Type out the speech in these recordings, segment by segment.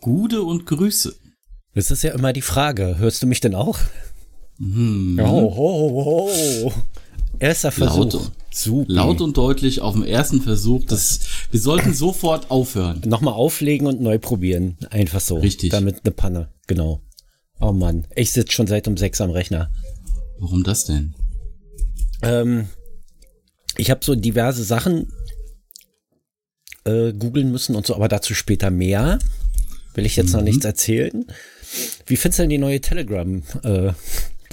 Gude und Grüße. Das ist ja immer die Frage. Hörst du mich denn auch? Mhm. Oh, oh, oh. Erster Versuch. Laut, Super. laut und deutlich auf dem ersten Versuch. Das, wir sollten sofort aufhören. Nochmal auflegen und neu probieren. Einfach so. Richtig. Damit eine Panne. Genau. Oh Mann. Ich sitze schon seit um sechs am Rechner. Warum das denn? Ähm, ich habe so diverse Sachen äh, googeln müssen und so, aber dazu später mehr. Will ich jetzt mhm. noch nichts erzählen. Wie findest du denn die neue Telegram äh,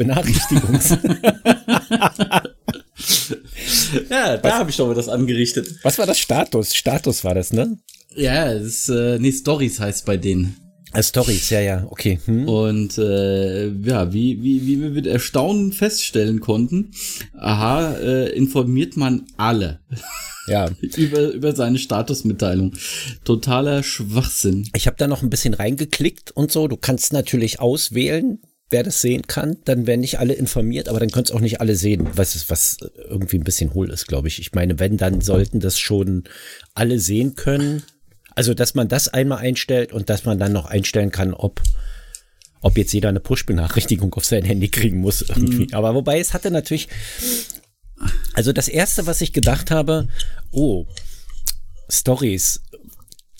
ja, da habe ich doch mal das angerichtet. Was war das Status? Status war das, ne? Ja, das ist, äh, nee, Stories heißt bei denen. Äh, Stories, ja, ja, okay. Hm. Und äh, ja, wie, wie, wie wir mit Erstaunen feststellen konnten, aha, äh, informiert man alle. Ja. über, über seine Statusmitteilung. Totaler Schwachsinn. Ich habe da noch ein bisschen reingeklickt und so. Du kannst natürlich auswählen, wer das sehen kann. Dann werden nicht alle informiert, aber dann können es auch nicht alle sehen, was, was irgendwie ein bisschen hohl ist, glaube ich. Ich meine, wenn, dann sollten das schon alle sehen können. Also, dass man das einmal einstellt und dass man dann noch einstellen kann, ob ob jetzt jeder eine Push-Benachrichtigung auf sein Handy kriegen muss irgendwie. Mhm. Aber wobei es hatte natürlich also das erste, was ich gedacht habe, oh, Stories,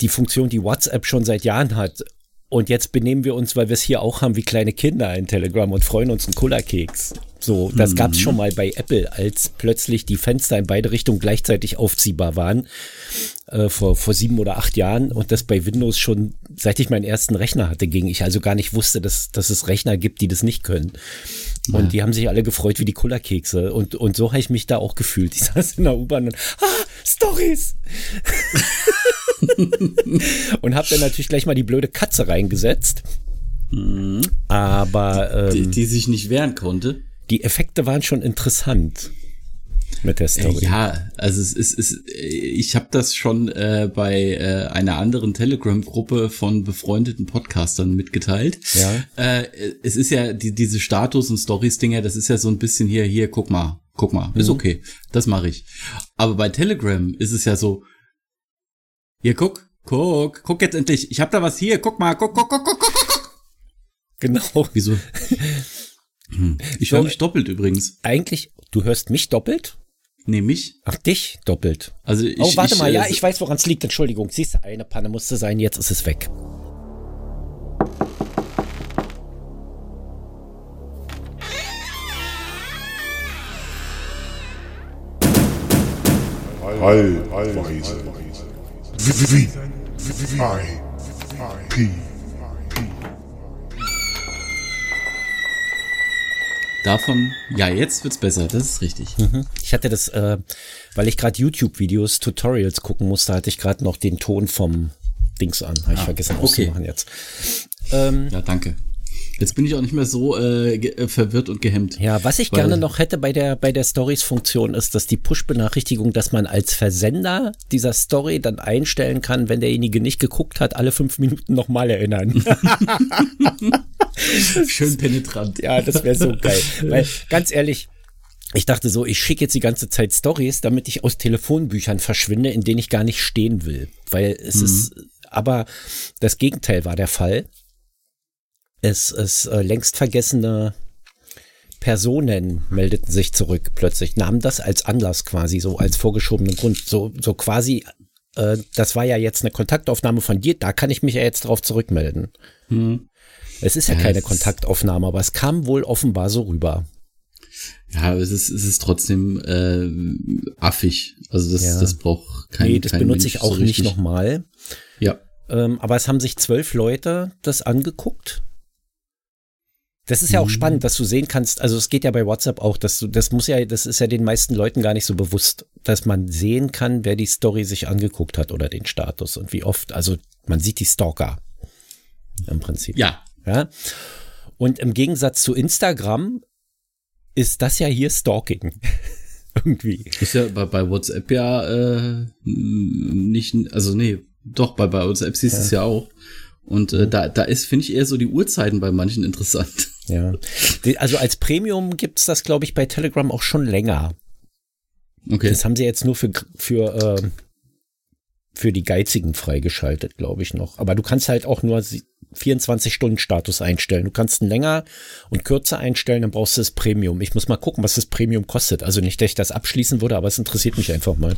die Funktion, die WhatsApp schon seit Jahren hat. Und jetzt benehmen wir uns, weil wir es hier auch haben, wie kleine Kinder in Telegram und freuen uns einen Cola-Keks. So, das mhm. gab es schon mal bei Apple, als plötzlich die Fenster in beide Richtungen gleichzeitig aufziehbar waren, äh, vor, vor sieben oder acht Jahren. Und das bei Windows schon, seit ich meinen ersten Rechner hatte, ging ich also gar nicht wusste, dass, dass es Rechner gibt, die das nicht können. Und ja. die haben sich alle gefreut wie die Cola-Kekse. Und, und so habe ich mich da auch gefühlt. Ich saß in der U-Bahn und, ah, Stories! und habe dann natürlich gleich mal die blöde Katze reingesetzt. Mhm. Aber. Ähm, die, die sich nicht wehren konnte. Die Effekte waren schon interessant mit der Story. Ja, also es ist, es, ich habe das schon äh, bei äh, einer anderen Telegram-Gruppe von befreundeten Podcastern mitgeteilt. Ja. Äh, es ist ja die, diese Status- und Stories-Dinger, das ist ja so ein bisschen hier, hier, guck mal, guck mal, ist mhm. okay, das mache ich. Aber bei Telegram ist es ja so, hier, guck, guck, guck jetzt endlich, ich habe da was hier, guck mal, guck, guck, guck, guck, guck, guck. Genau. Wieso? Hm. Ich höre mich doppelt übrigens. Eigentlich, du hörst mich doppelt? Nee, mich. Ach, dich doppelt. Also ich, oh, warte ich, mal, ja, äh, ich weiß, woran es liegt. Entschuldigung. Siehst du, eine Panne musste sein, jetzt ist es weg. P. Davon, ja, jetzt wird's besser, das ist richtig. Mhm. Ich hatte das, äh, weil ich gerade YouTube-Videos, Tutorials gucken musste, hatte ich gerade noch den Ton vom Dings an. Habe ich ah, vergessen okay. auszumachen jetzt. Ähm, ja, danke. Jetzt bin ich auch nicht mehr so äh, äh verwirrt und gehemmt. Ja, was ich gerne noch hätte bei der bei der Stories-Funktion ist, dass die Push-Benachrichtigung, dass man als Versender dieser Story dann einstellen kann, wenn derjenige nicht geguckt hat, alle fünf Minuten nochmal erinnern. Schön penetrant. Ja, das wäre so geil. Weil ganz ehrlich, ich dachte so, ich schicke jetzt die ganze Zeit Stories, damit ich aus Telefonbüchern verschwinde, in denen ich gar nicht stehen will. Weil es mhm. ist, aber das Gegenteil war der Fall es, es äh, längst vergessene Personen meldeten sich zurück plötzlich, nahmen das als Anlass quasi, so als vorgeschobenen Grund, so, so quasi, äh, das war ja jetzt eine Kontaktaufnahme von dir, da kann ich mich ja jetzt drauf zurückmelden. Hm. Es ist ja, ja keine Kontaktaufnahme, aber es kam wohl offenbar so rüber. Ja, es ist, es ist trotzdem äh, affig. Also das, ja. das braucht kein Nee, das kein benutze Mensch ich auch so nicht nochmal. Ja. Ähm, aber es haben sich zwölf Leute das angeguckt das ist ja auch mhm. spannend, dass du sehen kannst, also es geht ja bei WhatsApp auch, dass du, das muss ja, das ist ja den meisten Leuten gar nicht so bewusst, dass man sehen kann, wer die Story sich angeguckt hat oder den Status und wie oft. Also man sieht die Stalker im Prinzip. Ja. Ja. Und im Gegensatz zu Instagram ist das ja hier Stalking. Irgendwie. Ist ja bei, bei WhatsApp ja äh, nicht, also nee, doch, bei, bei WhatsApp siehst du ja. es ja auch. Und äh, da, da ist, finde ich, eher so die Uhrzeiten bei manchen interessant. Ja. Also als Premium gibt's das, glaube ich, bei Telegram auch schon länger. Okay. Das haben sie jetzt nur für, für, äh, für die Geizigen freigeschaltet, glaube ich noch. Aber du kannst halt auch nur 24-Stunden-Status einstellen. Du kannst ihn länger und kürzer einstellen, dann brauchst du das Premium. Ich muss mal gucken, was das Premium kostet. Also nicht, dass ich das abschließen würde, aber es interessiert mich einfach mal.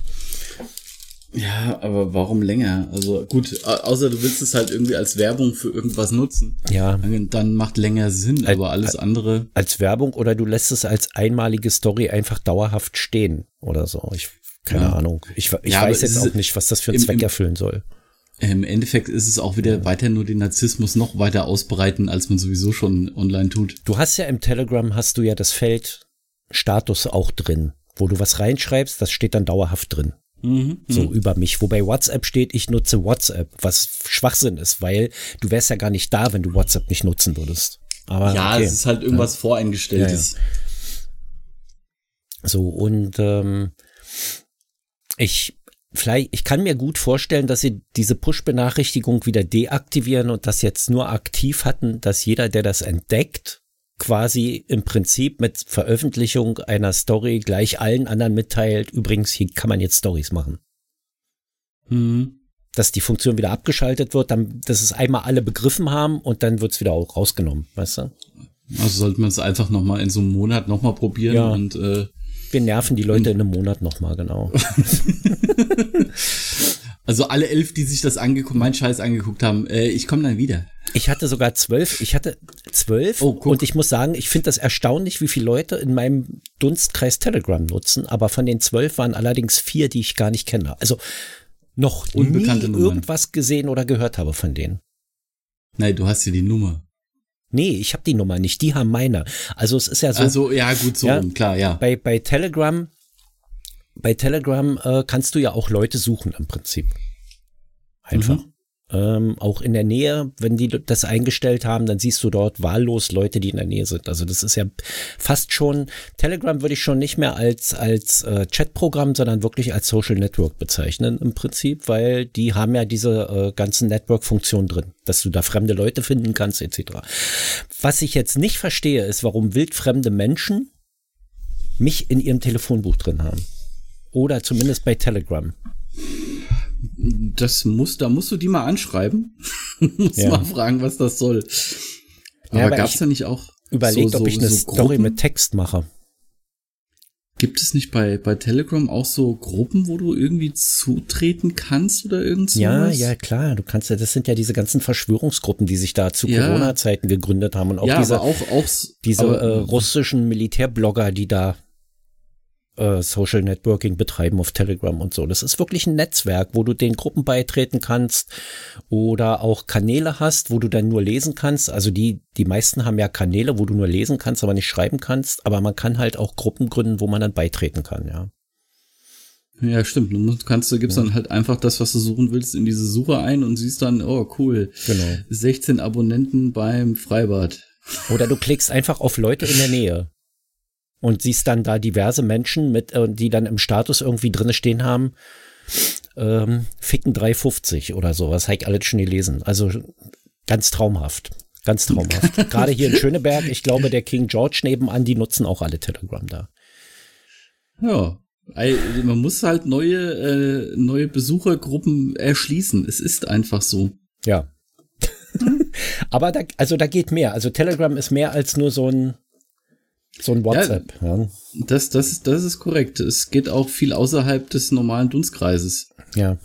Ja, aber warum länger? Also gut, außer du willst es halt irgendwie als Werbung für irgendwas nutzen. Ja. Dann, macht länger Sinn, Als- aber alles andere. Als Werbung oder du lässt es als einmalige Story einfach dauerhaft stehen oder so. Ich, keine Ja. Ahnung. Ich, ich Ja, weiß jetzt auch nicht, was das für einen Zweck erfüllen soll. Im Endeffekt ist es auch wieder weiter nur den Narzissmus noch weiter ausbreiten, als man sowieso schon online tut. Du hast ja im Telegram hast du ja das Feld Status auch drin, wo du was reinschreibst, das steht dann dauerhaft drin. Mhm. So über mich. Wobei WhatsApp steht, ich nutze WhatsApp, was Schwachsinn ist, weil du wärst ja gar nicht da, wenn du WhatsApp nicht nutzen würdest. Aber Ja, okay. es ist halt irgendwas voreingestelltes. So, und ähm, ich vielleicht, ich kann mir gut vorstellen, dass sie diese Push-Benachrichtigung wieder deaktivieren und das jetzt nur aktiv hatten, dass jeder, der das entdeckt, quasi im Prinzip mit Veröffentlichung einer Story gleich allen anderen mitteilt, übrigens, hier kann man jetzt Stories machen. Mhm. Dass die Funktion wieder abgeschaltet wird, dann, dass es einmal alle begriffen haben und dann wird's wieder auch rausgenommen, weißt du? Also sollte man es einfach noch mal in so einem Monat noch mal probieren Ja. und äh, Wir nerven die Leute in einem Monat nochmal, genau. also alle elf, die sich das angeguckt, mein Scheiß angeguckt haben, äh, ich komme dann wieder. Ich hatte sogar zwölf, ich hatte zwölf Oh, und ich muss sagen, ich finde das erstaunlich, wie viele Leute in meinem Dunstkreis Telegram nutzen, aber von den zwölf waren allerdings vier, die ich gar nicht kenne. Also noch Unbekannte nie Nummern. irgendwas gesehen oder gehört habe von denen. Nein, du hast hier die Nummer. Nee, ich habe die Nummer nicht, die haben meine. Also es ist ja so, also ja, gut so Ja. klar, ja. bei, bei Telegram, bei Telegram äh, kannst du ja auch Leute suchen im Prinzip. Einfach. Mhm. Ähm, auch in der Nähe, wenn die das eingestellt haben, dann siehst du dort wahllos Leute, die in der Nähe sind. Also das ist ja fast schon, Telegram würde ich schon nicht mehr als, als äh, Chatprogramm, sondern wirklich als Social Network bezeichnen im Prinzip, weil die haben ja diese äh, ganzen Network-Funktionen drin, dass du da fremde Leute finden kannst etc. Was ich jetzt nicht verstehe, ist, warum wildfremde Menschen mich in ihrem Telefonbuch drin haben. Oder zumindest bei Telegram. Das muss, da musst du die mal anschreiben. musst Ja. mal fragen, was das soll. Ja, Aber aber gab's da nicht auch Überlegt, so, so, ob ich eine so Story Gruppen? mit Text mache. Gibt es nicht bei, bei Telegram auch so Gruppen, wo du irgendwie zutreten kannst oder irgend sowas? Ja, ja, klar. Du kannst ja, das sind ja diese ganzen Verschwörungsgruppen, die sich da zu Ja. Corona-Zeiten gegründet haben und auch ja, diese, aber auch, auch diese aber, äh, russischen Militärblogger, die da äh, Social Networking betreiben auf Telegram und so. Das ist wirklich ein Netzwerk, wo du den Gruppen beitreten kannst oder auch Kanäle hast, wo du dann nur lesen kannst. Also die, die meisten haben ja Kanäle, wo du nur lesen kannst, aber nicht schreiben kannst. Aber man kann halt auch Gruppen gründen, wo man dann beitreten kann, ja. Ja, stimmt. Du musst, kannst, du gibst dann halt einfach das, was du suchen willst, in diese Suche ein und siehst dann, oh cool, Genau. 16 Abonnenten beim Freibad. Oder du klickst einfach auf Leute in der Nähe und siehst dann da diverse Menschen mit, äh, die dann im Status irgendwie drinne stehen haben, ähm, ficken 350 oder sowas, habe ich alles schon gelesen. Also ganz traumhaft. Ganz traumhaft. Gerade hier in Schöneberg, ich glaube, der King George nebenan, die nutzen auch alle Telegram da. Ja. Man muss halt neue, äh, neue Besuchergruppen erschließen. Es ist einfach so. Ja. Aber da, also da geht mehr. Also Telegram ist mehr als nur so ein, so ein WhatsApp. Ja. Das, das, ist- das ist korrekt. Es geht auch viel außerhalb des normalen Dunstkreises. ja.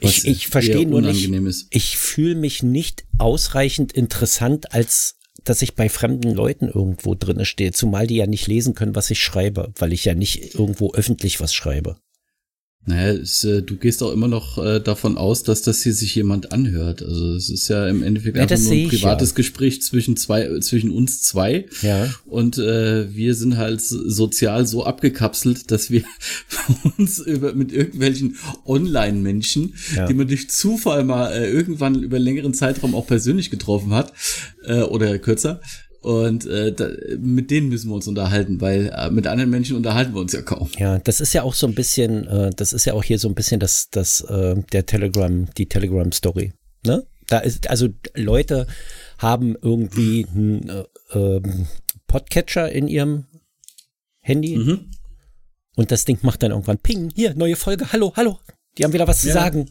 Ich, ich verstehe nur nicht, ist. ich fühle mich nicht ausreichend interessant, als dass ich bei fremden Leuten irgendwo drinne stehe, zumal die ja nicht lesen können, was ich schreibe, weil ich ja nicht irgendwo öffentlich was schreibe. Naja, es, äh, du gehst auch immer noch äh, davon aus, dass das hier sich jemand anhört. Also es ist ja im Endeffekt Ja, einfach nur ein privates ja. Gespräch zwischen zwei, äh, zwischen uns zwei. Ja. Und äh, wir sind halt sozial so abgekapselt, dass wir uns über, mit irgendwelchen Online-Menschen, Ja. die man durch Zufall mal äh, irgendwann über längeren Zeitraum auch persönlich getroffen hat äh, oder kürzer. Und äh, da, mit denen müssen wir uns unterhalten, weil äh, mit anderen Menschen unterhalten wir uns ja kaum. Ja, das ist ja auch so ein bisschen, äh, das ist ja auch hier so ein bisschen das, das, äh, der Telegram, die Telegram-Story. Ne? Da ist, also Leute haben irgendwie einen äh, ähm, Podcatcher in ihrem Handy Mhm. und das Ding macht dann irgendwann Ping, hier, neue Folge, hallo, hallo. Die haben wieder was zu Ja. sagen.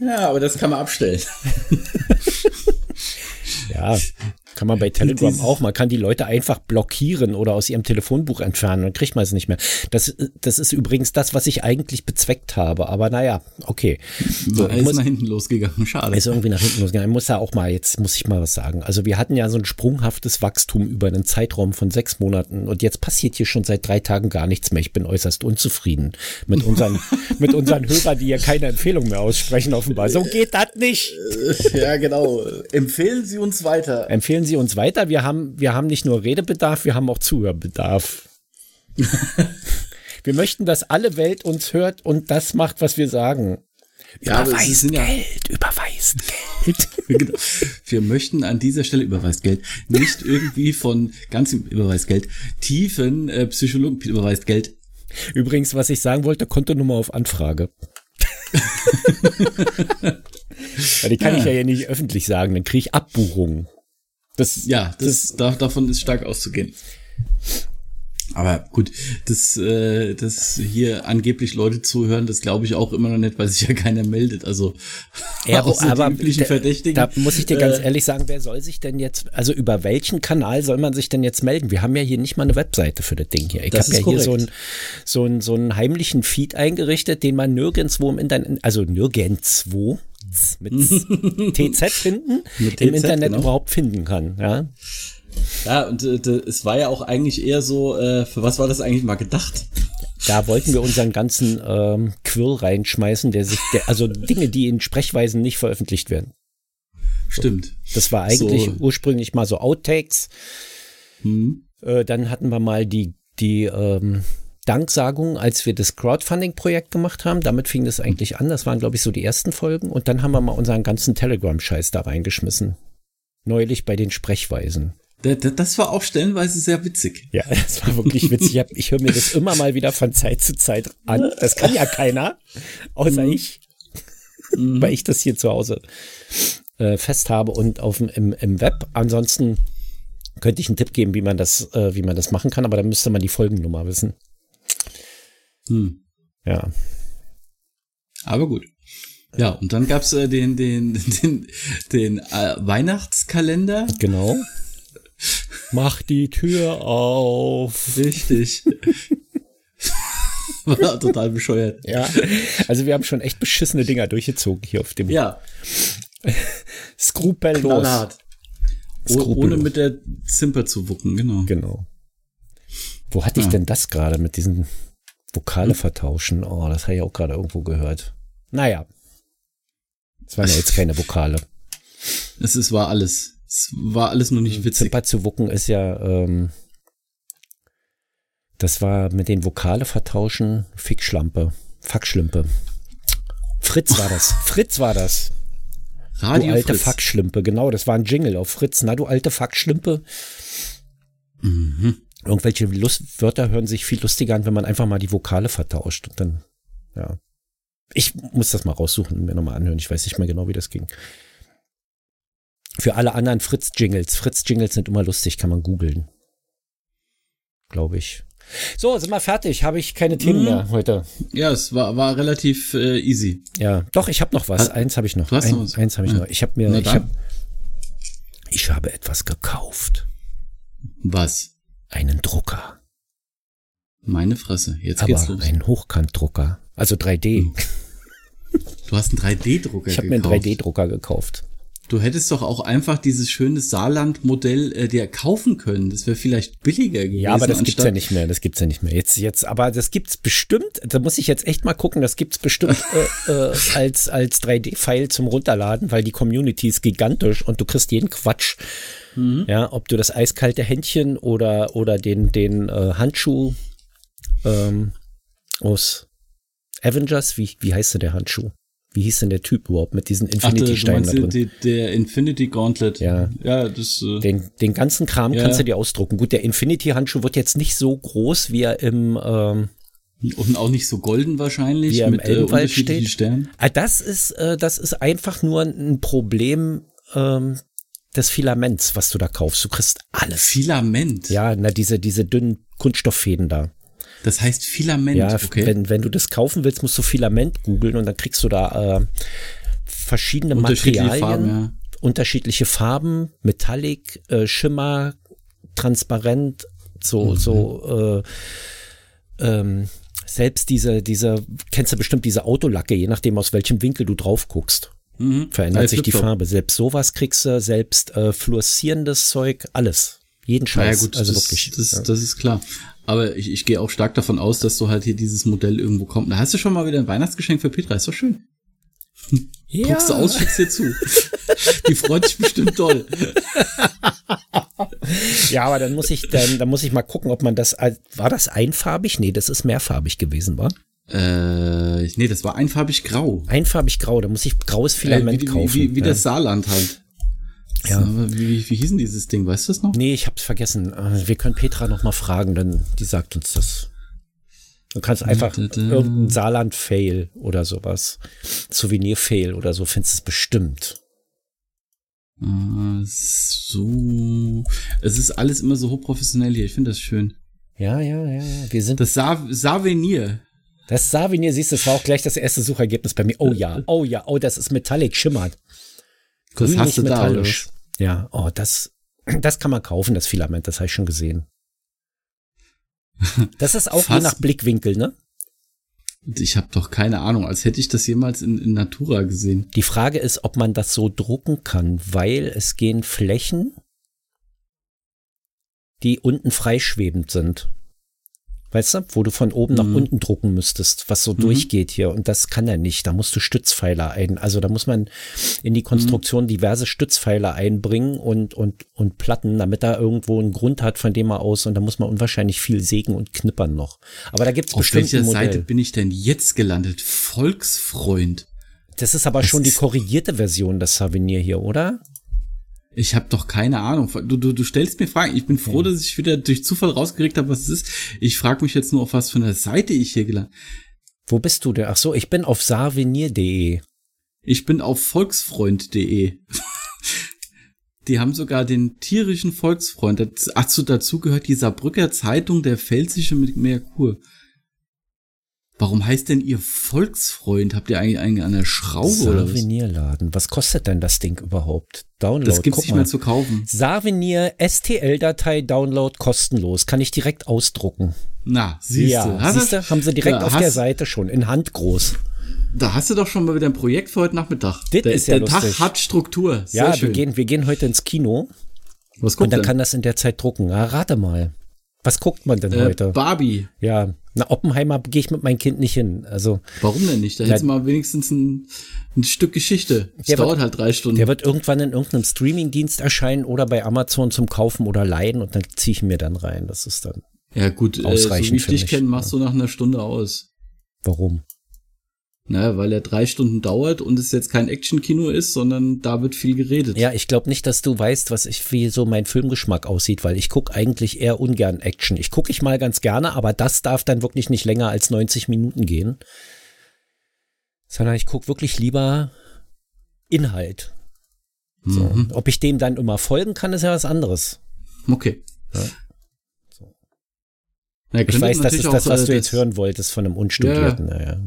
Ja, aber das kann man abstellen. Ja, kann man bei Telegram Dieses- auch. Man kann die Leute einfach blockieren oder aus ihrem Telefonbuch entfernen. Dann kriegt man es nicht mehr. Das, das ist übrigens das, was ich eigentlich bezweckt habe. Aber naja, okay. So, ist muss, nach hinten losgegangen. Schade. ist irgendwie nach hinten losgegangen. Ich muss da auch mal, jetzt muss ich mal was sagen. Also wir hatten ja so ein sprunghaftes Wachstum über einen Zeitraum von sechs Monaten und jetzt passiert hier schon seit drei Tagen gar nichts mehr. Ich bin äußerst unzufrieden mit unseren, mit unseren Hörern, die hier keine Empfehlung mehr aussprechen, offenbar. So geht das nicht. ja, genau. Empfehlen Sie uns weiter. Empfehlen Sie uns weiter. Wir haben, wir haben nicht nur Redebedarf, wir haben auch Zuhörbedarf. wir möchten, dass alle Welt uns hört und das macht, was wir sagen. Ja, Überweist ja- Geld, überweist Geld. Genau. Wir möchten an dieser Stelle überweist Geld nicht irgendwie von ganz überweist Geld tiefen äh, Psychologen überweist Geld. Übrigens, was ich sagen wollte, Kontonummer auf Anfrage. Die kann ich ja hier nicht öffentlich sagen, dann kriege ich Abbuchungen. Das, Ja, das, da, davon ist stark auszugehen. Aber gut, dass, äh, dass hier angeblich Leute zuhören, das glaube ich auch immer noch nicht, weil sich ja keiner meldet. Also Ja, aber da- Verdächtigen. Da muss ich dir ganz Äh, ehrlich sagen, wer soll sich denn jetzt, also über welchen Kanal soll man sich denn jetzt melden? Wir haben ja hier nicht mal eine Webseite für das Ding hier. Ich Das habe ja ist hier so einen, korrekt. so, einen, so einen heimlichen Feed eingerichtet, den man nirgendwo im Internet, also nirgendwo mit TZ hinten Mit im TZ, Internet genau. überhaupt finden kann. Ja, Ja, und äh, es war ja auch eigentlich eher so, äh, für was war das eigentlich mal gedacht? Da wollten wir unseren ganzen ähm, Quirl reinschmeißen, der sich, der, also Dinge, die in Sprechweisen nicht veröffentlicht werden. Stimmt. Das war eigentlich So. ursprünglich mal so Outtakes. Hm. Äh, dann hatten wir mal die, die ähm, Danksagung, als wir das Crowdfunding-Projekt gemacht haben. Damit fing das eigentlich an. Das waren, glaube ich, so die ersten Folgen. Und dann haben wir mal unseren ganzen Telegram-Scheiß da reingeschmissen. Neulich bei den Sprechweisen. Das war auch stellenweise sehr witzig. Ja, das war wirklich witzig. Ich, ich höre mir das immer mal wieder von Zeit zu Zeit an. Das kann ja keiner, außer ich, weil ich das hier zu Hause äh, fest habe und auf dem, im, im Web. Ansonsten könnte ich einen Tipp geben, wie man das, äh, wie man das machen kann, aber dann müsste man die Folgennummer wissen. Hm. Ja, Aber gut. Ja, und dann gab's äh, den, den, den, den äh, Weihnachtskalender. genau. Mach die Tür auf. Richtig. War total bescheuert. Ja, also wir haben schon echt beschissene Dinger durchgezogen hier auf dem Ja, Skrupellos. knallhart. Skrupellos. ohne mit der Zimper zu wucken, genau. Genau. Wo hatte ich Ja. denn das gerade mit diesen Vokale vertauschen? Oh, das habe ich auch gerade irgendwo gehört. Naja. Das waren ja jetzt keine Vokale. Es ist, war alles. Es war alles nur nicht witzig. Zimper zu wucken ist ja, ähm, das war mit den Vokale vertauschen, Fickschlampe, Fackschlimpe. Fritz war das. Fritz war das. Radio du alte Fritz. Fackschlimpe, genau, das war ein Jingle auf Fritz. Na, du alte Fackschlimpe. Mhm. Irgendwelche Lust Wörter hören sich viel lustiger an, wenn man einfach mal die Vokale vertauscht. Und dann, ja. Ich muss das mal raussuchen und mir nochmal anhören. Ich weiß nicht mehr genau, wie das ging. Für alle anderen Fritz-Jingles. Fritz-Jingles sind immer lustig, kann man googeln. Glaube ich. So, sind wir fertig. Habe ich keine Themen Mhm. mehr heute. Ja, es war, war relativ äh, easy. Ja, doch, ich habe noch was. Eins habe ich noch. Ein, noch was? Eins habe ich Ja. noch. Ich habe mir, ich habe, ich habe etwas gekauft. Was? Einen Drucker. Meine Fresse. Jetzt aber geht's los. einen Hochkantdrucker. Also 3D. Du hast einen 3D-Drucker Ich habe mir einen gekauft. 3D-Drucker gekauft. Du hättest doch auch einfach dieses schöne Saarland-Modell äh, dir kaufen können. Das wäre vielleicht billiger gewesen. Ja, aber das gibt's ja nicht mehr. Das gibt's ja nicht mehr. Jetzt, jetzt, aber das gibt's bestimmt. Da muss ich jetzt echt mal gucken. Das gibt's bestimmt äh, äh, als als 3D-File zum runterladen, weil die Community ist gigantisch und du kriegst jeden Quatsch. Ja, ob du das eiskalte Händchen oder oder den den äh, Handschuh ähm, aus Avengers. Wie wie heißt denn der Handschuh? Wie hieß denn der Typ überhaupt mit diesen Infinity-Steinen da drin? die, der Infinity Gauntlet. Ja. Ja, das. Äh, Den, den ganzen Kram Ja. kannst du dir ausdrucken. Gut, der Infinity-Handschuh wird jetzt nicht so groß, wie er im, ähm, und auch nicht so golden wahrscheinlich. Wie er im mit äh, Elbenwald unterschiedlichen steht. Sternen. ah, das ist, äh, das ist einfach nur ein Problem ähm, des Filaments, was du da kaufst. Du kriegst alles. Filament. Ja, na, diese, diese dünnen Kunststofffäden da. Das heißt Filament, Ja, okay. wenn, wenn du das kaufen willst, musst du Filament googeln und dann kriegst du da äh, verschiedene Unterschiedliche Materialien, Farben, ja. unterschiedliche Farben, Metallic, äh, Schimmer, transparent, so, Mhm. so, äh, ähm, selbst diese, diese, kennst du bestimmt diese Autolacke, je nachdem aus welchem Winkel du drauf guckst. Mhm. Verändert Als sich die. Farbe. Selbst sowas kriegst du, selbst äh, fluoreszierendes Zeug, alles. Jeden Scheiß. gut, also das, wirklich. das, ja. das ist klar. Aber ich, ich gehe auch stark davon aus, dass du halt hier dieses Modell irgendwo kommst. Da hast du schon mal wieder ein Weihnachtsgeschenk für Petra, ist doch schön. Druckst du aus, schickst dir zu. Die freut sich bestimmt toll. Ja, aber dann muss ich, dann, dann muss ich mal gucken, ob man das, war das einfarbig? Nee, das ist mehrfarbig gewesen, war? Äh, nee, das war einfarbig grau. Einfarbig grau, da muss ich graues Filament äh, wie, kaufen. Wie, wie, wie ja. das Saarland halt. Ja. Wie, wie, hieß denn dieses Ding, weißt du das noch? Nee, ich hab's vergessen. Äh, Wir können Petra noch mal fragen, dann die sagt uns das. Du kannst einfach irgendein Saarland-Fail oder sowas. Souvenir-Fail oder so, findest es bestimmt. Ah, so. Es ist alles immer so hochprofessionell hier. Ich finde das schön. Ja, ja, ja, ja. Wir sind Das Sa. Das Savinier, siehst du, das war auch gleich das erste Suchergebnis bei mir. Oh ja, oh ja, oh, das ist Metallic, schimmert. Das hast du da, metallisch. ja, oh, das, das kann man kaufen, das Filament, das habe ich schon gesehen. Das ist auch je nach Blickwinkel, ne? Ich habe doch keine Ahnung, als hätte ich das jemals in, in Natura gesehen. Die Frage ist, ob man das so drucken kann, weil es gehen Flächen, die unten freischwebend sind. Weißt du, wo du von oben nach Mhm. unten drucken müsstest, was so durchgeht hier. Und das kann er nicht. Da musst du Stützpfeiler ein. Also da muss man in die Konstruktion diverse Stützpfeiler einbringen und, und, und Platten, damit er irgendwo einen Grund hat, von dem er aus. Und da muss man unwahrscheinlich viel sägen und knippern noch. Aber da gibt's Auf bestimmt welcher ein Modell. Seite bin ich denn jetzt gelandet? Volksfreund. Das ist aber schon die korrigierte Version des Savinier hier, oder? Ich habe doch keine Ahnung. Du, du, du stellst mir Fragen. Ich bin froh, dass ich wieder durch Zufall rausgekriegt habe, was es ist. Ich frage mich jetzt nur, auf was für einer Seite ich hier gelandet Wo bist du denn? Ach so, ich bin auf savinier.de. Ich bin auf volksfreund.de. Die haben sogar den tierischen Volksfreund. Ach so, dazu gehört die Saarbrücker Zeitung der Pfälzische mit Merkur. Warum heißt denn ihr Volksfreund? Habt ihr eigentlich einen an der Schraube oder was? Savinierladen. Was kostet denn das Ding überhaupt? Download. Das gibt's guck nicht mehr zu kaufen. Savinier STL-Datei Download kostenlos. Kann ich direkt ausdrucken. Na, siehst ja, du. Siehst du- haben sie direkt Ja, auf hast- der Seite schon in Hand groß. Da hast du doch schon mal wieder ein Projekt für heute Nachmittag. Das der ist ja der Tag lustig. hat Struktur. Sehr ja, wir schön. gehen, wir gehen heute ins Kino Was und guckt dann denn? kann das in der Zeit drucken. Ja, rate mal. Was guckt man denn äh, heute? Barbie. Ja, na Oppenheimer gehe ich mit meinem Kind nicht hin. Also Warum denn nicht? Da hättest du mal wenigstens ein, ein Stück Geschichte. Das Der dauert wird- halt drei Stunden. Der wird irgendwann in irgendeinem Streamingdienst erscheinen oder bei Amazon zum Kaufen oder Leihen und dann ziehe ich mir dann rein. Das ist dann. ja gut, äh, so ausreichend wie ich dich kenne, machst du nach einer Stunde aus. Warum? Naja, weil er drei Stunden dauert und es jetzt kein Action-Kino ist, sondern da wird viel geredet. Ja, ich glaube nicht, dass du weißt, was ich, wie so mein Filmgeschmack aussieht, weil ich gucke eigentlich eher ungern Action. Ich gucke ich mal ganz gerne, aber das darf dann wirklich nicht länger als 90 Minuten gehen. Sondern ich gucke wirklich lieber Inhalt. So. Mhm. Ob ich dem dann immer folgen kann, ist ja was anderes. Okay. Ja. Na, Ich könnte weiß, das ist das, was äh, du jetzt hören wolltest von einem Unstudierten. Naja.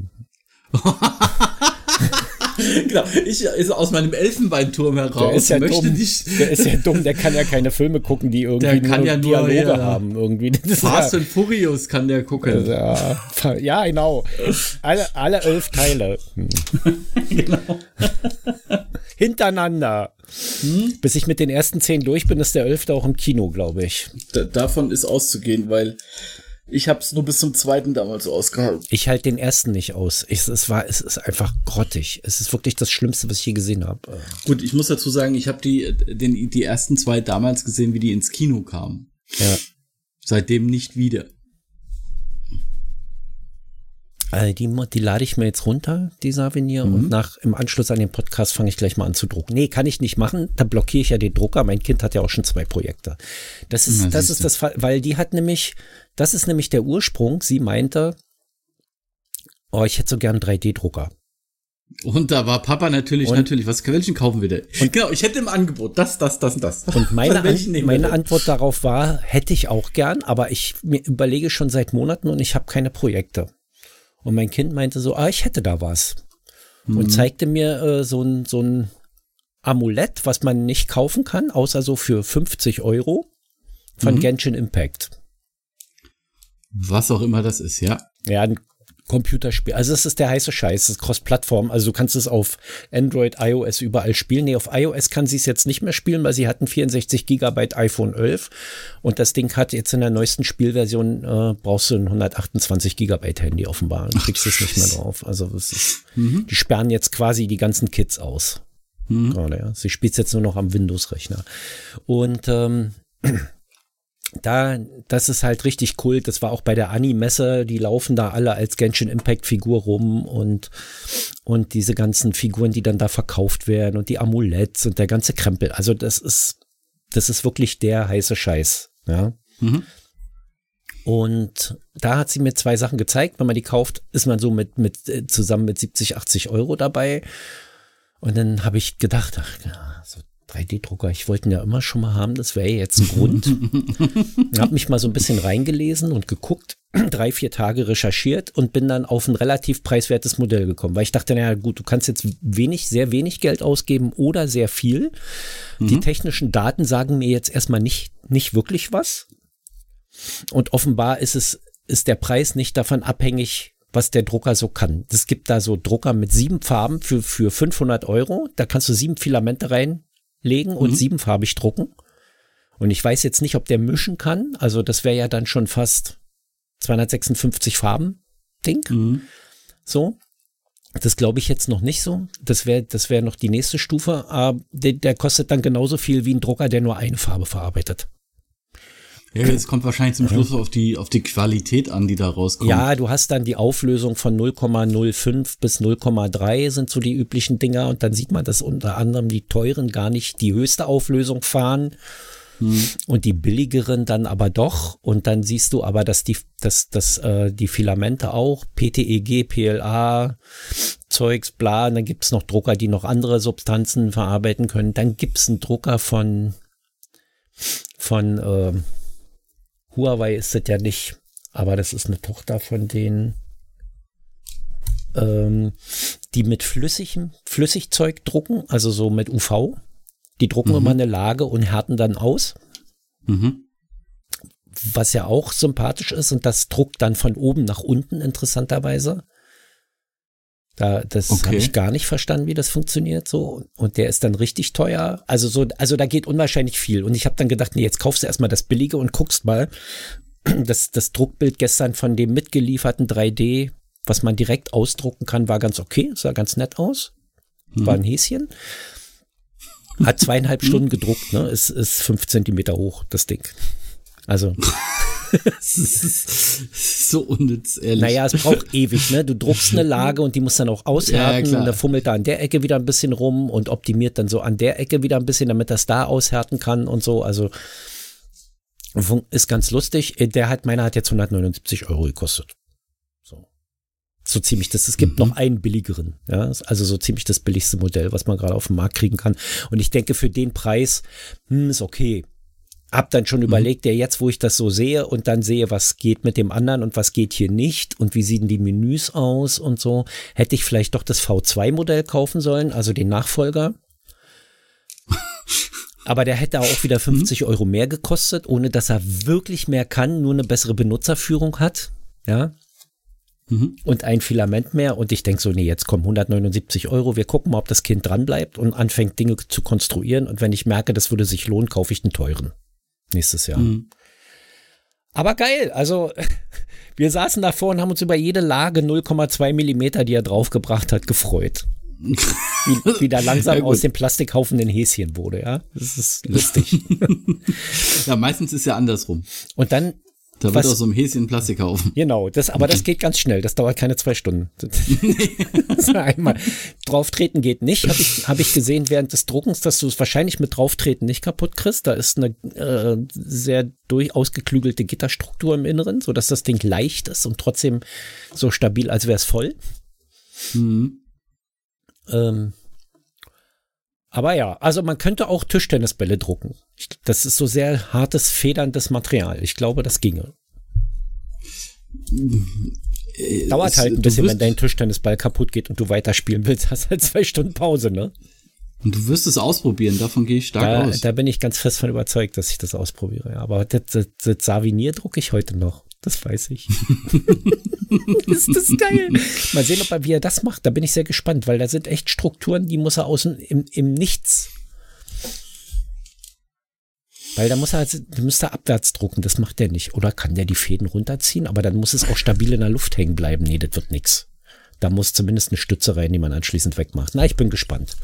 Genau, ich ist aus meinem Elfenbeinturm heraus Der ist ja möchte dumm. nicht Der ist ja dumm, der kann ja keine Filme gucken, die irgendwie nur ja Dialoge ja. haben. Irgendwie. Das Fast ja, and Furious kann der gucken. ja, ja, genau. Alle, alle elf Teile. Hm. genau. Hintereinander. Bis ich mit den ersten zehn durch bin, ist der elfte auch im Kino, glaube ich. Da, davon ist auszugehen, weil ich habe es nur bis zum zweiten damals ausgehalten. Ich halte den ersten nicht aus. Ich, es, war, es ist einfach grottig. Es ist wirklich das Schlimmste, was ich je gesehen habe. Gut, ich muss dazu sagen, ich habe die, den, die ersten zwei damals gesehen, wie die ins Kino kamen. Ja. Seitdem nicht wieder. Also die, die lade ich mir jetzt runter, die Savinier, und nach im Anschluss an den Podcast fange ich gleich mal an zu drucken. Nee, kann ich nicht machen. Da blockiere ich ja den Drucker. Mein Kind hat ja auch schon zwei Projekte. Das ist, Na, das siehste. ist das Fall, weil die hat nämlich, das ist nämlich der Ursprung. Sie meinte, oh, ich hätte so gern einen 3D-Drucker. Und da war Papa natürlich, Und- natürlich, was, welchen kaufen wir denn? genau, ich hätte im Angebot das, das, das und das. Und meine, An meine? Antwort darauf war, hätte ich auch gern, aber ich mir überlege schon seit Monaten und ich habe keine Projekte. Und mein Kind meinte so, ah, ich hätte da was. Und zeigte mir äh, so ein, so ein Amulett, was man nicht kaufen kann, außer so für 50 Euro von Genshin Impact. Was auch immer das ist, ja. Ja, ein Computerspiel. Also das ist der heiße Scheiß, das ist Cross-Plattform. Also du kannst es auf Android, iOS überall spielen. Nee, auf iOS kann sie es jetzt nicht mehr spielen, weil sie hatten 64 Gigabyte iPhone 11 und das Ding hat jetzt in der neuesten Spielversion äh, brauchst du ein 128 Gigabyte Handy offenbar. Du kriegst es nicht mehr drauf. Also das ist, die sperren jetzt quasi die ganzen Kids aus. Gerade, ja. Sie spielt jetzt nur noch am Windows-Rechner. Und ähm, da, das ist halt richtig cool. Das war auch bei der Ani-Messe. Die laufen da alle als Genshin Impact-Figur rum und, und diese ganzen Figuren, die dann da verkauft werden und die Amuletts und der ganze Krempel. Also das ist, das ist wirklich der heiße Scheiß. Ja. Mhm. Und da hat sie mir zwei Sachen gezeigt. Wenn man die kauft, ist man so mit, mit äh, zusammen mit 70, 80 Euro dabei. Und dann habe ich gedacht, ach, ja, so 3D-Drucker, ich wollte ihn ja immer schon mal haben, das wäre jetzt ein Grund. habe mich mal so ein bisschen reingelesen und geguckt, drei, vier Tage recherchiert und bin dann auf ein relativ preiswertes Modell gekommen, weil ich dachte, naja gut, du kannst jetzt wenig, sehr wenig Geld ausgeben oder sehr viel. Die technischen Daten sagen mir jetzt erstmal nicht, nicht wirklich was. Und offenbar ist es, ist der Preis nicht davon abhängig, was der Drucker so kann. Es gibt da so Drucker mit sieben Farben für, für 500 Euro. Da kannst du sieben Filamente reinlegen und siebenfarbig drucken. Und ich weiß jetzt nicht, ob der mischen kann. Also das wäre ja dann schon fast 256 Farben Ding. Mhm. So. Das glaube ich jetzt noch nicht so. Das wäre das wäre noch die nächste Stufe. Aber der, der kostet dann genauso viel wie ein Drucker, der nur eine Farbe verarbeitet. Ja, es kommt wahrscheinlich zum Schluss auf die, auf die Qualität an, die da rauskommt. Ja, du hast dann die Auflösung von 0,05 bis 0,3 sind so die üblichen Dinger. Und dann sieht man, dass unter anderem die teuren gar nicht die höchste Auflösung fahren und die billigeren dann aber doch. Und dann siehst du aber, dass die, dass, dass, äh, die Filamente auch PTEG, PLA, Zeugs, bla, und dann gibt's noch Drucker, die noch andere Substanzen verarbeiten können. Dann gibt's einen Drucker von, von äh, Huawei ist das ja nicht, aber das ist eine Tochter von denen, ähm, die mit flüssigem Flüssigzeug drucken, also so mit UV. Die drucken immer eine Lage und härten dann aus, Mhm. was ja auch sympathisch ist und das druckt dann von oben nach unten interessanterweise. Da, das Okay. habe ich gar nicht verstanden, wie das funktioniert so. Und der ist dann richtig teuer. Also so, also da geht unwahrscheinlich viel. Und ich habe dann gedacht, nee, jetzt kaufst du erstmal das Billige und guckst mal. Das, das Druckbild gestern von dem mitgelieferten 3D, was man direkt ausdrucken kann, war ganz okay, sah ganz nett aus. War ein Häschen. Hat zweieinhalb Stunden gedruckt, ne? Ist, ist fünf Zentimeter hoch, das Ding. Also, Das ist so unnütz, ehrlich. naja, es braucht ewig, ne? Du druckst eine Lage und die muss dann auch aushärten. Ja, und dann fummelt da an der Ecke wieder ein bisschen rum und optimiert dann so an der Ecke wieder ein bisschen, damit das da aushärten kann und so. Also ist ganz lustig. Der hat, meiner hat jetzt 179 Euro gekostet. So. So ziemlich das. Es gibt noch einen billigeren, ja. Also so ziemlich das billigste Modell, was man gerade auf dem Markt kriegen kann. Und ich denke, für den Preis, hm, ist okay. Hab dann schon überlegt, ja, jetzt, wo ich das so sehe und dann sehe, was geht mit dem anderen und was geht hier nicht und wie sehen die Menüs aus und so, hätte ich vielleicht doch das V2-Modell kaufen sollen, also den Nachfolger. Aber der hätte auch wieder 50 Euro mehr gekostet, ohne dass er wirklich mehr kann, nur eine bessere Benutzerführung hat. Ja. Mhm. Und ein Filament mehr. Und ich denke so, nee, jetzt kommen 179 Euro. Wir gucken mal, ob das Kind dran bleibt und anfängt, Dinge zu konstruieren. Und wenn ich merke, das würde sich lohnen, kaufe ich einen teuren. Nächstes Jahr. Mhm. Aber geil, also wir saßen davor und haben uns über jede Lage 0,2 Millimeter, die er draufgebracht hat, gefreut. Wie, wie da langsam Ja, aus dem Plastikhaufen ein Häschen wurde, ja. Das ist lustig. Ja, meistens ist ja andersrum. Und dann, Da wird aus so einem Häschen Plastik kaufen. genau, das, aber das geht ganz schnell, das dauert keine zwei Stunden. Das einmal drauftreten geht nicht, habe ich, hab ich gesehen während des Druckens, dass du es wahrscheinlich mit drauftreten nicht kaputt kriegst. Da ist eine äh, sehr durchaus geklügelte Gitterstruktur im Inneren, so dass das Ding leicht ist und trotzdem so stabil, als wäre es voll. Mhm. Ähm, aber ja, also man könnte auch Tischtennisbälle drucken. Das ist so sehr hartes, federndes Material. Ich glaube, das ginge. Äh, Dauert es- halt ein bisschen, wenn dein Tischtennisball kaputt geht und du weiterspielen willst. Hast halt zwei Stunden Pause, ne? Und du wirst es ausprobieren, davon gehe ich stark Da, aus. da bin ich ganz fest von überzeugt, dass ich das ausprobiere. Aber das, das, das Savinier drucke ich heute noch. Das weiß ich. ist das geil. Mal sehen, ob er, wie er das macht. Da bin ich sehr gespannt, weil da sind echt Strukturen, die muss er außen im, im Nichts. Weil da muss er, halt- da müsste er abwärts drucken. Das macht der nicht. Oder kann der die Fäden runterziehen? Aber dann muss es auch stabil in der Luft hängen bleiben. Nee, das wird nix. Da muss zumindest eine Stütze rein, die man anschließend wegmacht. Na, ich bin gespannt.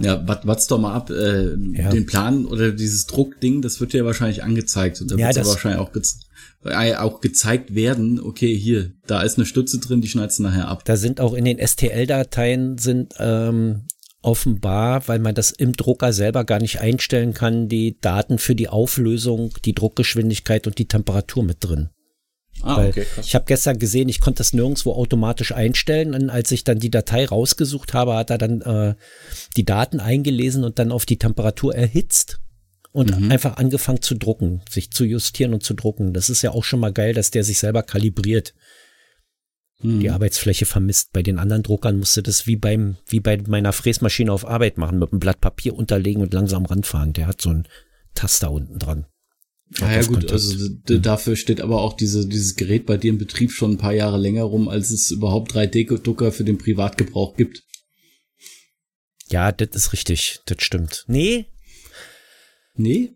Ja, wat, wat's doch mal ab. Äh, Ja. Den Plan oder dieses Druckding, das wird ja wahrscheinlich angezeigt. Und da Ja, wird ja wahrscheinlich auch, gez äh, auch gezeigt werden, okay, hier, da ist eine Stütze drin, die schneidest du nachher ab. Da sind auch in den STL-Dateien sind ähm, offenbar, weil man das im Drucker selber gar nicht einstellen kann, die Daten für die Auflösung, die Druckgeschwindigkeit und die Temperatur mit drin. Ah, Weil okay, krass. ich habe gestern gesehen, ich konnte das nirgendwo automatisch einstellen. Und als ich dann die Datei rausgesucht habe, hat er dann äh, die Daten eingelesen und dann auf die Temperatur erhitzt und Mhm. einfach angefangen zu drucken, sich zu justieren und zu drucken. Das ist ja auch schon mal geil, dass der sich selber kalibriert Hm. die Arbeitsfläche vermisst. Bei den anderen Druckern musste das wie beim, wie bei meiner Fräsmaschine auf Arbeit machen, mit einem Blatt Papier unterlegen und langsam ranfahren. Der hat so einen Taster unten dran. Ah, ja gut, also d- dafür steht aber auch diese, dieses Gerät bei dir im Betrieb schon ein paar Jahre länger rum, als es überhaupt 3D-Drucker für den Privatgebrauch gibt. Ja, das ist richtig. Das stimmt. Nee, Nee?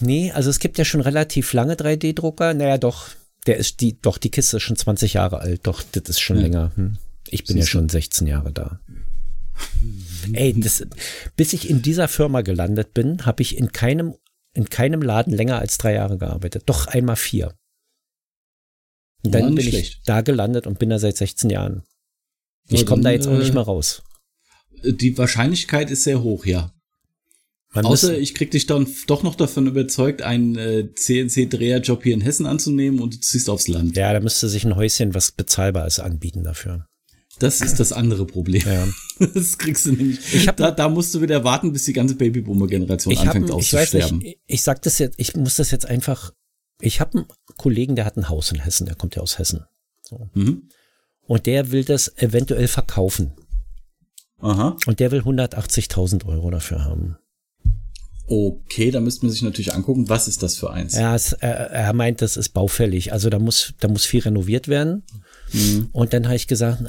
nee, also es gibt ja schon relativ lange 3D-Drucker. Naja, doch. Der ist die, doch, die Kiste ist schon 20 Jahre alt. Doch, das ist schon Ja. länger. Hm. Ich bin ja Siehst du. schon 16 Jahre da. Ey, das, bis ich in dieser Firma gelandet bin, habe ich in keinem, in keinem Laden länger als drei Jahre gearbeitet. Doch einmal vier. Und Ja, dann bin schlecht. ich da gelandet und bin da seit 16 Jahren. Ich Ja, komme da jetzt auch nicht äh, mehr raus. Die Wahrscheinlichkeit ist sehr hoch, ja. Man Außer ich krieg dich dann doch noch davon überzeugt, einen äh, CNC-Dreherjob hier in Hessen anzunehmen und du ziehst aufs Land. ja, da müsste sich ein Häuschen, was bezahlbar ist, anbieten dafür. Das ist das andere Problem. Ja. Das kriegst du nämlich. Ich hab- da, da musst du wieder warten, bis die ganze Babyboomer-Generation anfängt ich weiß auszusterben. nicht, ich sag das jetzt, ich muss das jetzt einfach, ich habe einen Kollegen, der hat ein Haus in Hessen, der kommt ja aus Hessen. Mhm. Und der will das eventuell verkaufen. Aha. Und der will 180.000 Euro dafür haben. Okay, da müsste man sich natürlich angucken, was ist das für eins? Er, ist, er, er meint, das ist baufällig. Also da muss, da muss viel renoviert werden. Mhm. Und dann habe ich gesagt,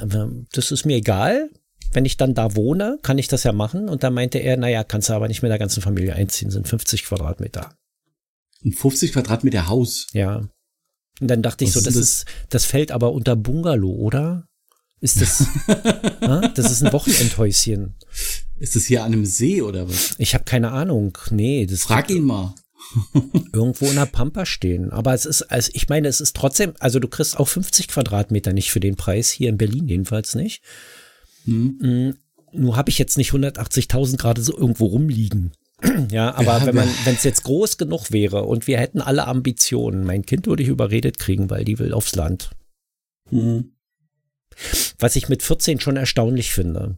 das ist mir egal. Wenn ich dann da wohne, kann ich das ja machen. Und dann meinte er, naja, kannst du aber nicht mit der ganzen Familie einziehen, sind 50 Quadratmeter. Ein 50 Quadratmeter Haus. Ja. Und dann dachte ich Was so, ist das das? ist, das fällt aber unter Bungalow, oder? Ist das, ja, das ist ein Wochenendhäuschen. Ist das hier an einem See oder was? Ich habe keine Ahnung. Nee, das Frag ihn mal. irgendwo in der Pampa stehen. Aber es ist, also ich meine, es ist trotzdem, also du kriegst auch 50 Quadratmeter nicht für den Preis, hier in Berlin jedenfalls nicht. Hm. Mm, Nur habe ich jetzt nicht 180.000 gerade so irgendwo rumliegen. Ja, aber Ja, wenn man, aber- wenn es jetzt groß genug wäre und wir hätten alle Ambitionen, mein Kind würde ich überredet kriegen, weil die will aufs Land. Mhm. Was ich mit 14 schon erstaunlich finde.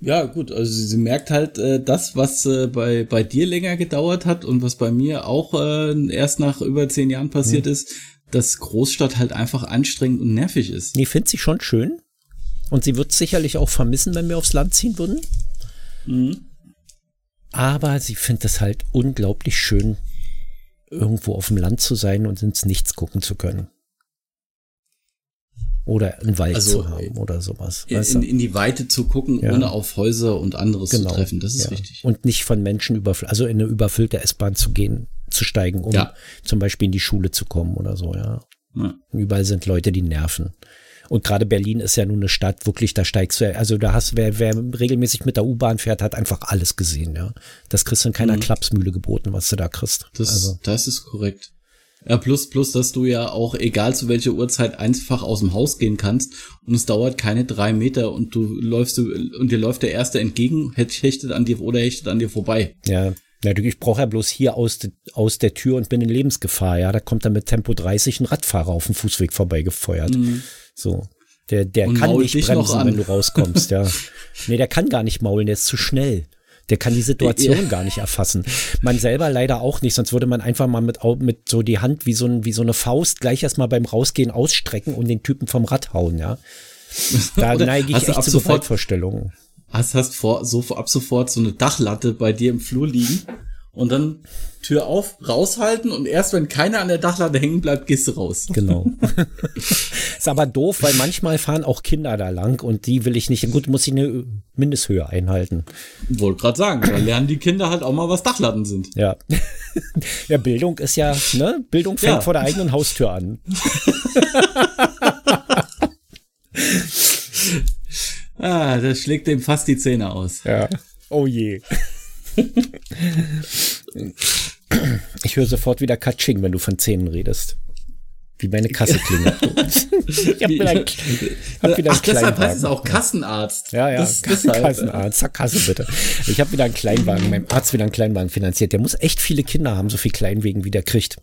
Ja, gut, also sie, sie merkt halt äh, das, was äh, bei, bei dir länger gedauert hat und was bei mir auch äh, erst nach über zehn Jahren passiert ist, dass Großstadt halt einfach anstrengend und nervig ist. Nee, findet sie schon schön. Und sie wird sicherlich auch vermissen, wenn wir aufs Land ziehen würden. Mhm. Aber sie findet es halt unglaublich schön, irgendwo auf dem Land zu sein und ins Nichts gucken zu können. Oder einen Wald Also, zu haben oder sowas. In, in, in die Weite zu gucken, Ja. ohne auf Häuser und anderes zu treffen, das ist ja. richtig. Und nicht von Menschen überfüllt, also in eine überfüllte S-Bahn zu gehen, zu steigen, um Ja. zum Beispiel in die Schule zu kommen oder so, ja. Überall sind Leute, die nerven. Und gerade Berlin ist ja nun eine Stadt, wirklich, da steigst du, also da hast, wer, wer regelmäßig mit der U-Bahn fährt, hat einfach alles gesehen, ja. Das kriegst du in keiner Klapsmühle geboten, was du da kriegst. Das, also, das ist korrekt. Ja, plus, plus, dass du ja auch, egal zu welcher Uhrzeit, einfach aus dem Haus gehen kannst und es dauert keine drei Meter und du läufst du, und dir läuft der Erste entgegen, hechtet an dir oder hechtet an dir vorbei. ja. Natürlich, ich brauche ja bloß hier aus, de, aus der Tür und bin in Lebensgefahr, ja. Da kommt dann mit Tempo 30 ein Radfahrer auf dem Fußweg vorbeigefeuert. So. Der, der Und kann nicht bremsen, wenn du rauskommst, ja. Nee, der kann gar nicht maulen, der ist zu schnell. Der kann die Situation gar nicht erfassen. Man selber leider auch nicht, sonst würde man einfach mal mit, mit so die Hand wie so, ein, wie so eine Faust gleich erstmal beim Rausgehen ausstrecken und den Typen vom Rad hauen, ja. Da neige ich echt ab zu sofort- Gewaltvorstellungen. Hast, hast vor, so ab sofort so eine Dachlatte bei dir im Flur liegen und dann Tür auf, raushalten und erst wenn keiner an der Dachlatte hängen bleibt, gehst du raus. Genau. ist aber doof, weil manchmal fahren auch Kinder da lang und die will ich nicht. Gut, muss ich eine Mindesthöhe einhalten. Wollte gerade sagen, da lernen die Kinder halt auch mal, was Dachlatten sind. Ja. ja, Bildung ist ja, ne? Bildung fängt Ja. vor der eigenen Haustür an. Ah, das schlägt dem fast die Zähne aus. Ja. Oh je. Ich höre sofort wieder Katsching, wenn du von Zähnen redest. Wie meine Kasse klingelt. ich hab wieder, ein- hab wieder Ach, deshalb heißt es auch Kassenarzt. Ja, ja, Das, Kassen, deshalb. Kassenarzt, sag Kasse bitte. Ich habe wieder einen Kleinwagen, meinem Arzt wieder einen Kleinwagen finanziert. Der muss echt viele Kinder haben, so viel Kleinwegen, wie der kriegt.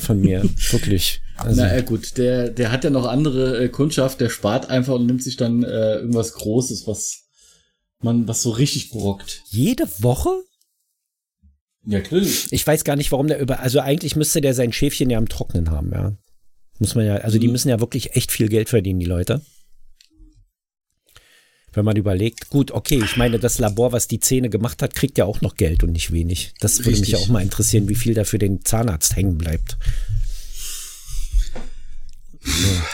Von mir, wirklich. Also, Na ja, gut, der, der hat ja noch andere äh, Kundschaft, der spart einfach und nimmt sich dann äh, irgendwas Großes, was man, was so richtig brockt. jede Woche? Ja, natürlich. Ich weiß gar nicht, warum der über, also eigentlich müsste der sein Schäfchen ja am Trocknen haben, ja. Muss man ja, also die müssen ja wirklich echt viel Geld verdienen, die Leute. Wenn man überlegt, gut, okay, ich meine, das Labor, was die Zähne gemacht hat, kriegt ja auch noch Geld und nicht wenig. Das würde mich Richtig. auch mal interessieren, wie viel da für den Zahnarzt hängen bleibt.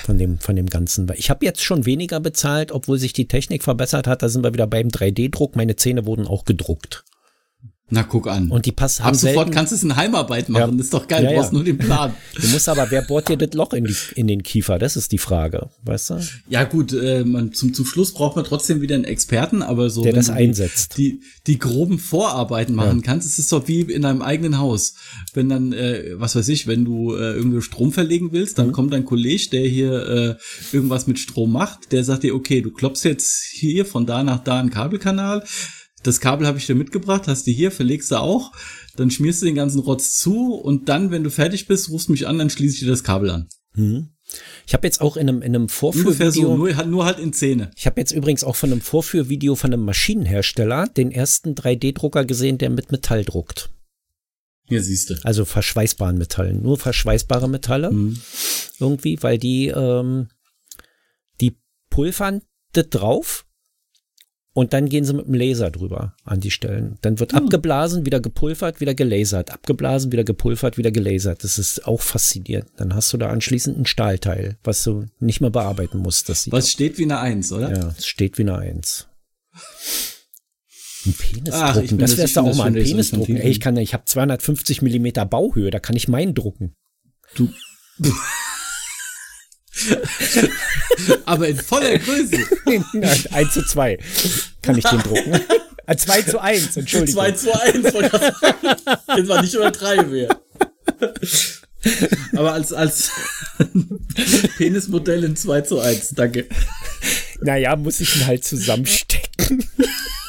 Von dem, von dem Ganzen. Ich habe jetzt schon weniger bezahlt, obwohl sich die Technik verbessert hat. Da sind wir wieder beim 3D-Druck. Meine Zähne wurden auch gedruckt. Na, guck an. Und die passen Ab haben sofort selten, kannst du es in Heimarbeit machen. Ja. ist doch geil. Ja, du brauchst nur den Plan. Du musst aber, wer bohrt dir das Loch in, die, in den Kiefer? Das ist die Frage, weißt du? Ja, gut, äh, man, zum, zum Schluss braucht man trotzdem wieder einen Experten, aber so. Der das einsetzt. Die, die groben Vorarbeiten machen kannst, ist es doch wie in deinem eigenen Haus. Wenn dann, äh, was weiß ich, wenn du äh, irgendwie Strom verlegen willst, Mhm. dann kommt dein Kollege, der hier äh, irgendwas mit Strom macht, der sagt dir, okay, du klopfst jetzt hier von da nach da einen Kabelkanal. Das Kabel habe ich dir mitgebracht, hast du hier, verlegst du auch, dann schmierst du den ganzen Rotz zu und dann, wenn du fertig bist, rufst mich an, dann schließe ich dir das Kabel an. Ich habe jetzt auch in einem, in einem Ungefähr so, Vorführvideo, nur, nur halt in Zähne. ich habe jetzt übrigens auch von einem Vorführvideo von einem Maschinenhersteller den ersten 3D-Drucker gesehen, der mit Metall druckt. Hier siehst du. Also verschweißbaren Metallen, nur verschweißbare Metalle Mhm. irgendwie, weil die, ähm, die pulvern das drauf und dann gehen sie mit dem Laser drüber an die Stellen. Dann wird abgeblasen, wieder gepulvert, wieder gelasert, abgeblasen, wieder gepulvert, wieder gelasert. Das ist auch faszinierend. Dann hast du da anschließend ein Stahlteil, was du nicht mehr bearbeiten musst. Das Was steht wie eine Eins, oder? ja, es steht wie eine Eins. Ein Penis Ach, drucken, das das- wär's ich da bin auch mal, ein schon echt so Penis drucken. infantil. Ey, ich kann, ich habe 250 Millimeter Bauhöhe, da kann ich meinen drucken. Du. Aber in voller Größe. 1 zu 2 kann ich den drucken. Äh, 2 zu 1, Entschuldigung. 2 zu 1. Wenn man nicht über 3 wäre. Aber als, als Penismodell in 2 zu 1. Danke. Naja, muss ich ihn halt zusammenstecken.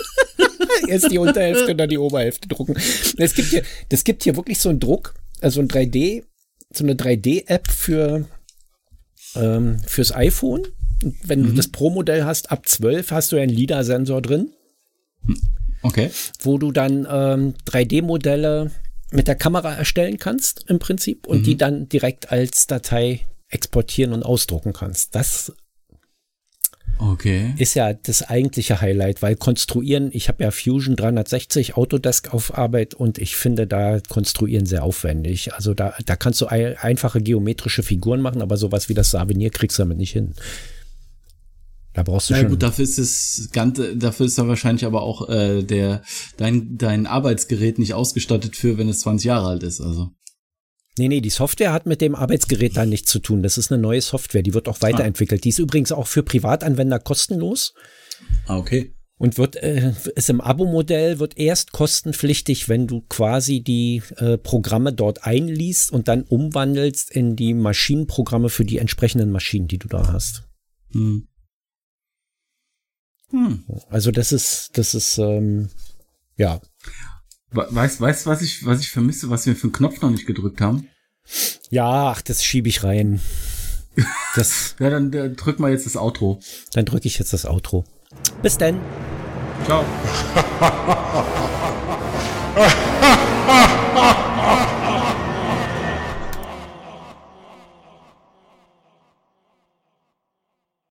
Erst die Unterhälfte und dann die Oberhälfte drucken. Es gibt hier, das gibt hier wirklich so einen Druck, also ein 3D, so eine 3D-App für ähm, fürs iPhone. Wenn du das Pro-Modell hast, ab 12 hast du ja einen LIDAR-Sensor drin, Okay. wo du dann ähm, 3D-Modelle mit der Kamera erstellen kannst, im Prinzip, und die dann direkt als Datei exportieren und ausdrucken kannst. Das Okay. ist ja das eigentliche Highlight, weil konstruieren, ich habe ja Fusion 360 Autodesk auf Arbeit und ich finde da konstruieren sehr aufwendig. Also da, da kannst du ei- einfache geometrische Figuren machen, aber sowas wie das Savenier kriegst du damit nicht hin. Da brauchst du Na schon. gut, dafür ist das Ganze, dafür ist da wahrscheinlich aber auch äh, der dein dein Arbeitsgerät nicht ausgestattet für, wenn es 20 Jahre alt ist. Also Nee, nee, die Software hat mit dem Arbeitsgerät da nichts zu tun. Das ist eine neue Software, die wird auch weiterentwickelt. Die ist übrigens auch für Privatanwender kostenlos. ah, okay. Und wird, äh, ist im Abo-Modell, wird erst kostenpflichtig, wenn du quasi die äh, Programme dort einliest und dann umwandelst in die Maschinenprogramme für die entsprechenden Maschinen, die du da hast. Hm. Hm. Also das ist, das ist, ähm, ja. Weißt du, weiß, was, ich, was ich vermisse, was wir für einen Knopf noch nicht gedrückt haben? Ja, ach, das schiebe ich rein. Das, ja, dann, dann drück mal jetzt das Outro. Dann drücke ich jetzt das Outro. Bis dann. Ciao.